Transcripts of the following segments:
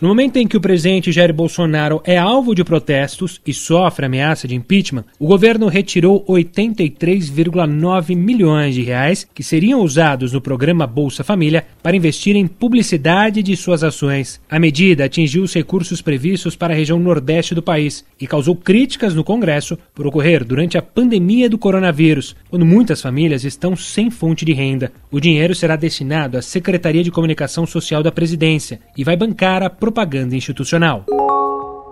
No momento em que o presidente Jair Bolsonaro é alvo de protestos e sofre ameaça de impeachment, o governo retirou 83,9 milhões de reais que seriam usados no programa Bolsa Família para investir em publicidade de suas ações. A medida atingiu os recursos previstos para a região nordeste do país e causou críticas no Congresso por ocorrer durante a pandemia do coronavírus, quando muitas famílias estão sem fonte de renda. O dinheiro será destinado à Secretaria de Comunicação Social da Presidência e vai bancar a propaganda institucional.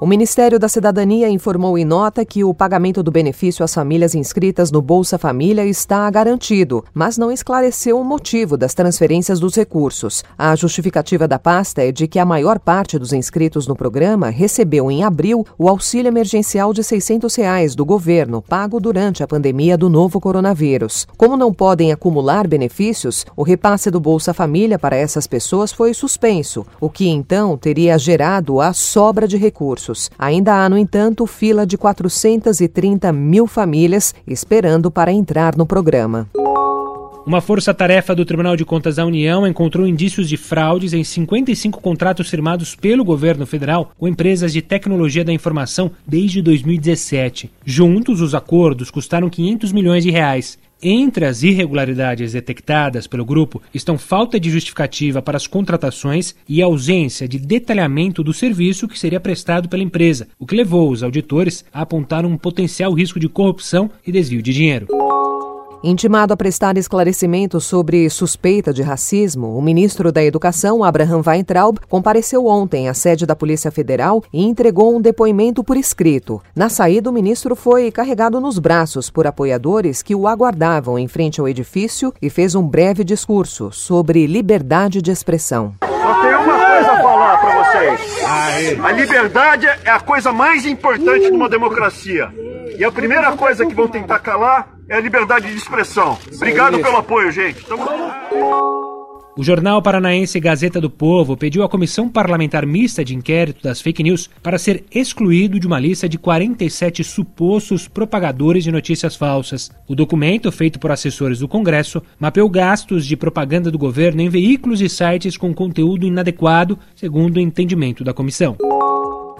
O Ministério da Cidadania informou em nota que o pagamento do benefício às famílias inscritas no Bolsa Família está garantido, mas não esclareceu o motivo das transferências dos recursos. A justificativa da pasta é de que a maior parte dos inscritos no programa recebeu em abril o auxílio emergencial de 600 reais do governo, pago durante a pandemia do novo coronavírus. Como não podem acumular benefícios, o repasse do Bolsa Família para essas pessoas foi suspenso, o que então teria gerado a sobra de recursos. Ainda há, no entanto, fila de 430 mil famílias esperando para entrar no programa. Uma força-tarefa do Tribunal de Contas da União encontrou indícios de fraudes em 55 contratos firmados pelo governo federal com empresas de tecnologia da informação desde 2017. Juntos, os acordos custaram 500 milhões de reais. Entre as irregularidades detectadas pelo grupo estão falta de justificativa para as contratações e ausência de detalhamento do serviço que seria prestado pela empresa, o que levou os auditores a apontar um potencial risco de corrupção e desvio de dinheiro. Intimado a prestar esclarecimentos sobre suspeita de racismo, o ministro da Educação, Abraham Weintraub, compareceu ontem à sede da Polícia Federal e entregou um depoimento por escrito. Na saída, o ministro foi carregado nos braços por apoiadores que o aguardavam em frente ao edifício e fez um breve discurso sobre liberdade de expressão. Só tenho uma coisa a falar para vocês. A liberdade é a coisa mais importante numa democracia. E a primeira coisa que vão tentar calar é a liberdade de expressão. Obrigado pelo apoio, gente. Tamo... O jornal paranaense Gazeta do Povo pediu à Comissão Parlamentar Mista de Inquérito das Fake News para ser excluído de uma lista de 47 supostos propagadores de notícias falsas. O documento, feito por assessores do Congresso, mapeou gastos de propaganda do governo em veículos e sites com conteúdo inadequado, segundo o entendimento da comissão.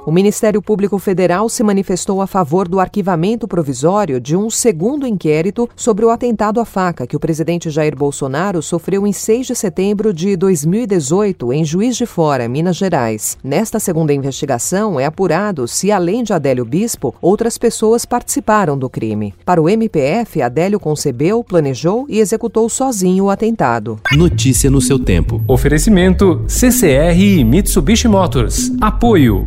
O Ministério Público Federal se manifestou a favor do arquivamento provisório de um segundo inquérito sobre o atentado à faca que o presidente Jair Bolsonaro sofreu em 6 de setembro de 2018 em Juiz de Fora, Minas Gerais. Nesta segunda investigação é apurado se, além de Adélio Bispo, outras pessoas participaram do crime. Para o MPF, Adélio concebeu, planejou e executou sozinho o atentado. Notícia no seu tempo. Oferecimento CCR e Mitsubishi Motors. Apoio